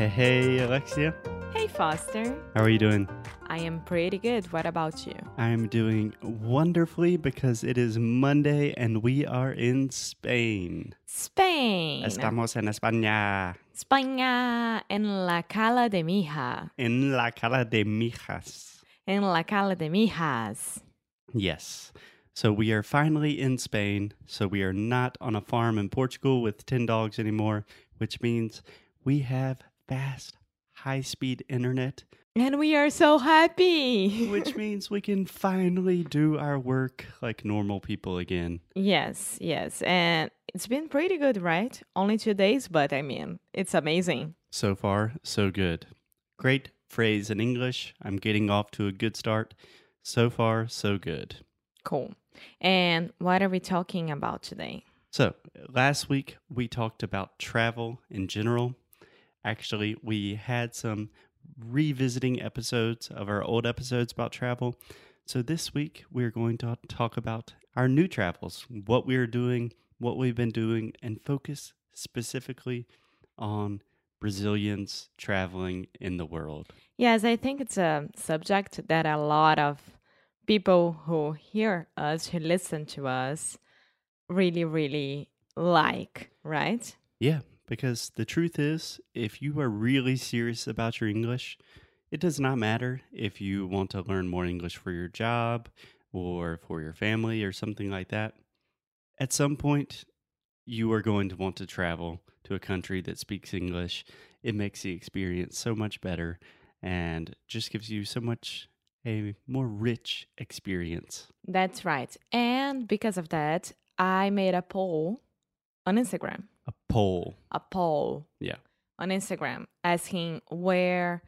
Hey, hey, Alexia. Hey Foster, How are you doing? I am pretty good. What about you? I am doing wonderfully because it is Monday and we are in Spain. Spain. Estamos en España, España en la cala de mija. en la cara de mijas. En la cala de mijas. Yes. So we are finally in Spain. So we are not on a farm in Portugal with 10 dogs anymore, which means we have fast, high speed internet, And we are so happy. which means we can finally do our work like normal people again. yes, yes. And it's been pretty good, right? Only two days, but I mean, it's amazing. So far, so good. Great phrase in English. I'm getting off to a good start. So far, so good. Cool. And what are we talking about today? So, last week we talked about travel in general. Actually, we had some revisiting episodes of our old episodes about travel. So, this week we're going to talk about our new travels, what we're doing, what we've been doing, and focus specifically on Brazilians traveling in the world. Yes, I think it's a subject that a lot of people who hear us, who listen to us, really, really like, right? Yeah, because the truth is, if you are really serious about your English, it does not matter if you want to learn more English for your job or for your family or something like that. At some point, you are going to want to travel to a country that speaks English. It makes the experience so much better and just gives you so much a more rich experience. That's right. And because of that, I made a poll on Instagram, poll. a poll Yeah. on Instagram asking where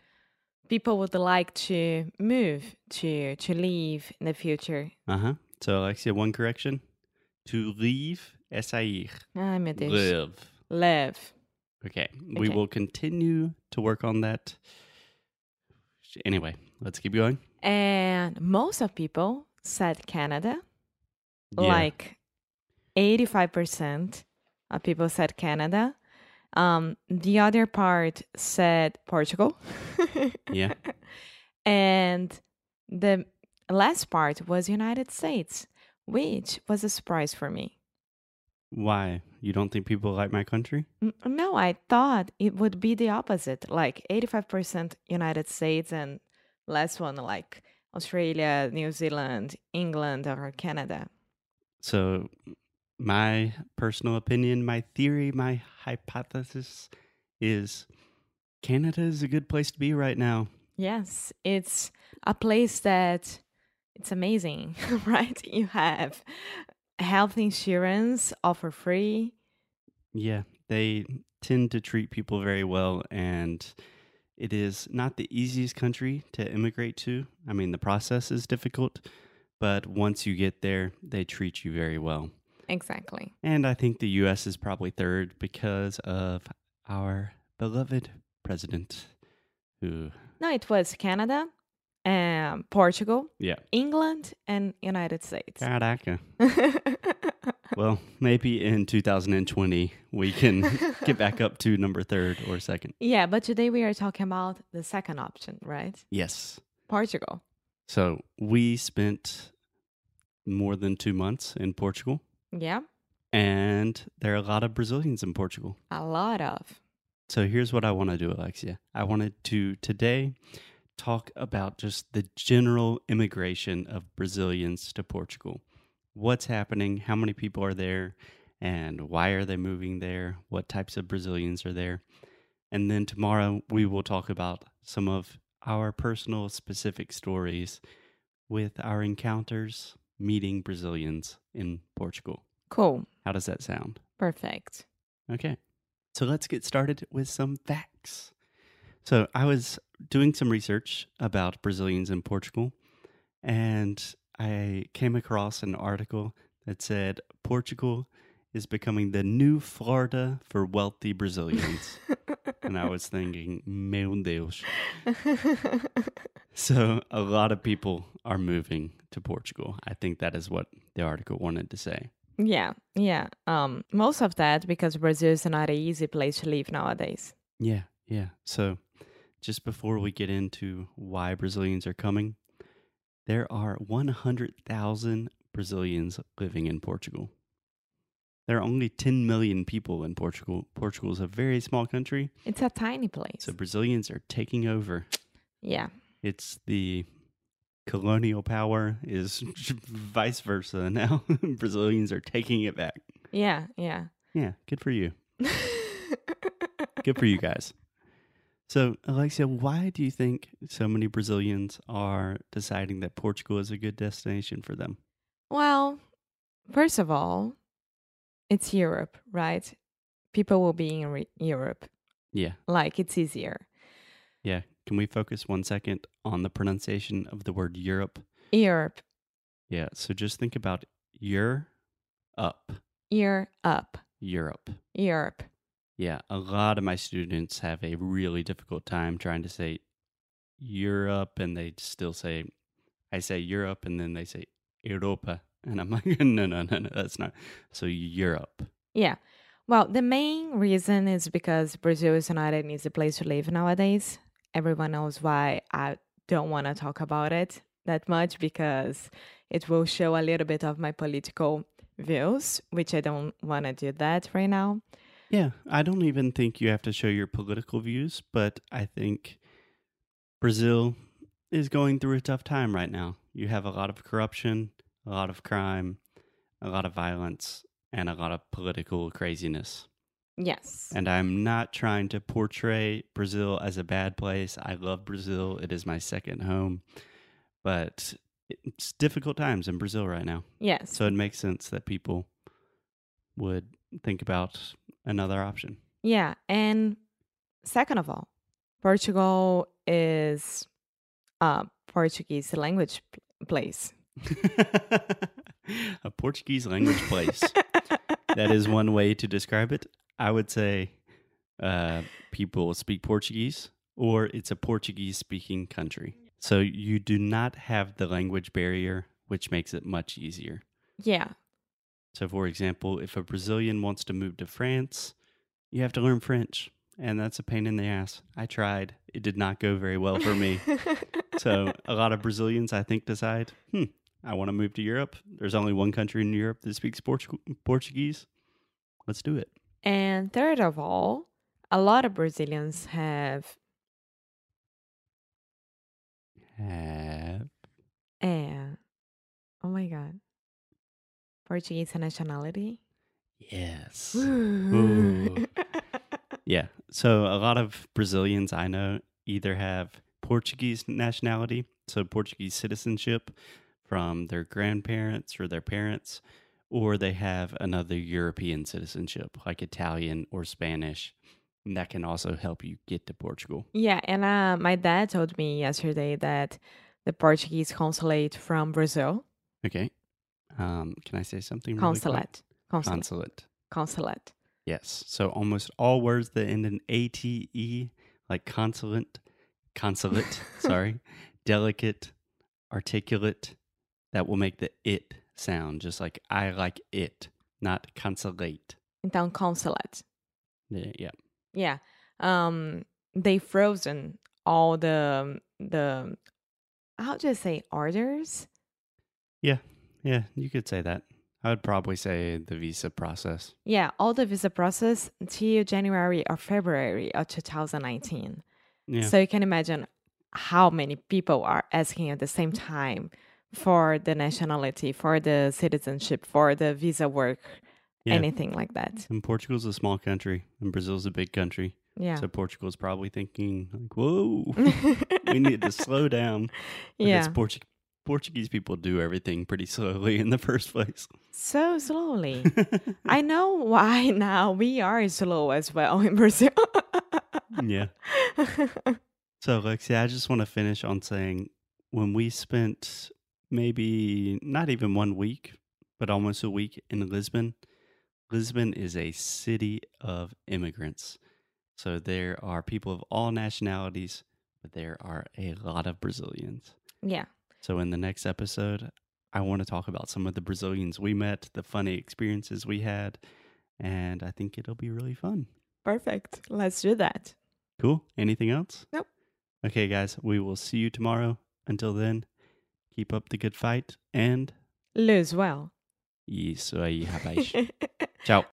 people would like to move to to live in the future. Uh huh. So, Alexia, one correction to leave, sair. Ai, meu Deus. Live. Live. Okay. We will continue to work on that. Anyway, let's keep going. And most of people said Canada. Yeah. Like 85% of people said Canada. Um, the other part said Portugal. Yeah. And the last part was United States, which was a surprise for me. Why? You don't think people like my country? No, I thought it would be the opposite, like 85% United States and last one like Australia, New Zealand, England, or Canada. So, my personal opinion, my theory, my hypothesis is Canada is a good place to be right now. Yes, it's a place that it's amazing, right? You have health insurance offer free. Yeah, they tend to treat people very well, and it is not the easiest country to immigrate to. I mean, the process is difficult, but once you get there, they treat you very well. Exactly. And I think the US is probably third because of our beloved president, who, No, it was Canada, um, Portugal, yeah, England, and United States. Caraca. Well, maybe in 2020 we can get back up to number third or second. yeah, but today we are talking about the second option, right? Yes. Portugal. So we spent more than two months in Portugal, Yeah, and there are a lot of Brazilians in Portugal. a lot of. So here's what I want to do, Alexia. I wanted to today talk about just the general immigration of Brazilians to Portugal. What's happening? How many people are there? And why are they moving there? What types of Brazilians are there? And then tomorrow we will talk about some of our personal specific stories with our encounters meeting Brazilians in Portugal. Cool. How does that sound? Perfect. Okay. So let's get started with some facts. So I was doing some research about Brazilians in Portugal, and I came across an article that said Portugal is becoming the new Florida for wealthy Brazilians. and I was thinking, meu Deus. So a lot of people are moving to Portugal. I think that is what the article wanted to say. yeah, yeah. Um, most of that because Brazil is not an easy place to live nowadays. Yeah, yeah. So just before we get into why Brazilians are coming, there are 100,000 Brazilians living in Portugal. There are only 10 million people in Portugal. Portugal is a very small country, It's a tiny place. so Brazilians are taking over. yeah, It's the colonial power is vice versa now. Brazilians are taking it back. yeah, yeah. Yeah, good for you. Good for you guys. So, Alexia, why do you think so many Brazilians are deciding that Portugal is a good destination for them? Well, first of all, it's Europe, right? People will be in re- Europe. Yeah, Like it's easier. yeah. Can we focus one second on the pronunciation of the word Europe? Europe, Yeah, so just think about you're up, ear up, Europe. Europe. Yeah, a lot of my students have a really difficult time trying to say Europe and they still say, I say Europe and then they say Europa. And I'm like, no, no, no, no, that's not. So Europe. Yeah. Well, the main reason is because Brazil is not an easy place to live nowadays. Everyone knows why I don't want to talk about it that much because it will show a little bit of my political views, which I don't want to do that right now. Yeah, I don't even think you have to show your political views, but I think Brazil is going through a tough time right now. You have a lot of corruption, a lot of crime, a lot of violence, and a lot of political craziness. Yes. And I'm not trying to portray Brazil as a bad place. I love Brazil. It is my second home. But it's difficult times in Brazil right now. Yes. So it makes sense that people would think about another option. Yeah, and second of all, Portugal is a Portuguese language place. a Portuguese language place. that is one way to describe it. I would say uh, people speak Portuguese or it's a Portuguese speaking country. So you do not have the language barrier, which makes it much easier. Yeah, So, for example, if a Brazilian wants to move to France, you have to learn French, and that's a pain in the ass. I tried, it did not go very well for me. so, a lot of Brazilians, I think, decide, hmm, I want to move to Europe. There's only one country in Europe that speaks Portu- Portuguese. Let's do it. and third of all, a lot of Brazilians have Have uh, oh my god, Portuguese nationality. yes. Yeah. So a lot of Brazilians I know either have Portuguese nationality, so Portuguese citizenship from their grandparents or their parents, or they have another European citizenship like Italian or Spanish. And that can also help you get to Portugal. yeah, and uh, my dad told me yesterday that the Portuguese consulate from Brazil, Okay. Um, can I say something? really consulate, consulate, Consulate. consulate. Yes. So almost all words that end in ATE, like consulate, consulate, sorry, delicate, articulate, that will make the it sound, just like I like it, not consulate. Então, consulate. Yeah. yeah. Yeah. Um they frozen all the the how do you say orders? Yeah. Yeah. You could say that. I would probably say the visa process. Yeah, all the visa process till January or February of 2019. Yeah. So you can imagine how many people are asking at the same time for the nationality, for the citizenship, for the visa work, yeah. anything like that. and Portugal's a small country, and Brazil's a big country. Yeah. So Portugal's probably thinking, like, whoa, we need to slow down. Yeah. Portu- Portuguese people do everything pretty slowly in the first place. So slowly. I know why now we are slow as well in Brazil. Mm, yeah. So, Lexi, I just want to finish on saying when we spent maybe not even one week, but almost a week in Lisbon, Lisbon is a city of immigrants. So, there are people of all nationalities, but there are a lot of Brazilians. yeah. So, in the next episode, I want to talk about some of the Brazilians we met, the funny experiences we had, and I think it'll be really fun. Perfect. Let's do that. Cool. Anything else? Nope. Okay, guys, we will see you tomorrow. Until then, keep up the good fight and Lose well. isso aí, rapaz. Tchau.